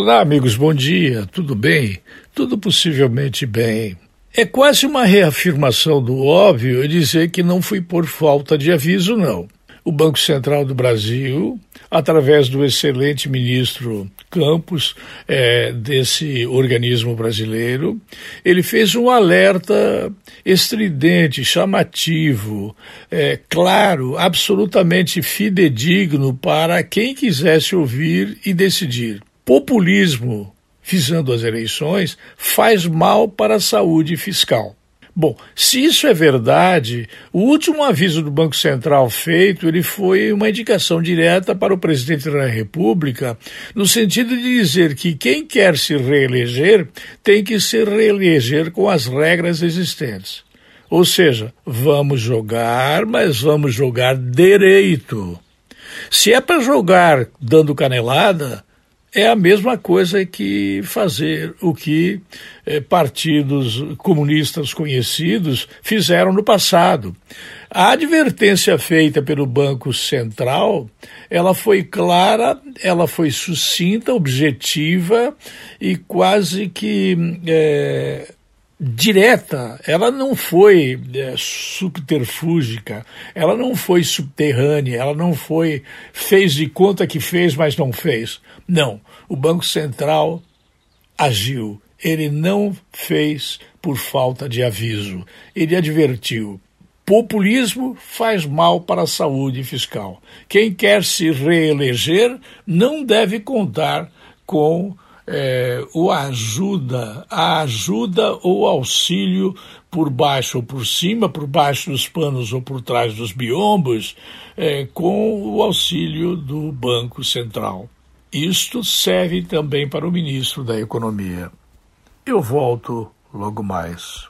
Olá, amigos, bom dia. Tudo bem? Tudo possivelmente bem. É quase uma reafirmação do óbvio dizer que não foi por falta de aviso, não. O Banco Central do Brasil, através do excelente ministro Campos, é, desse organismo brasileiro, ele fez um alerta estridente, chamativo, é, claro, absolutamente fidedigno para quem quisesse ouvir e decidir populismo visando as eleições faz mal para a saúde fiscal. Bom, se isso é verdade, o último aviso do Banco Central feito, ele foi uma indicação direta para o presidente da República, no sentido de dizer que quem quer se reeleger tem que se reeleger com as regras existentes. Ou seja, vamos jogar, mas vamos jogar direito. Se é para jogar dando canelada, é a mesma coisa que fazer o que eh, partidos comunistas conhecidos fizeram no passado. A advertência feita pelo Banco Central, ela foi clara, ela foi sucinta, objetiva e quase que eh, direta, ela não foi é, subterfúgica, ela não foi subterrânea, ela não foi fez de conta que fez, mas não fez. Não, o Banco Central agiu. Ele não fez por falta de aviso. Ele advertiu. Populismo faz mal para a saúde fiscal. Quem quer se reeleger não deve contar com é, o ajuda, a ajuda ou auxílio por baixo ou por cima, por baixo dos panos ou por trás dos biombos, é, com o auxílio do Banco Central. Isto serve também para o ministro da Economia. Eu volto logo mais.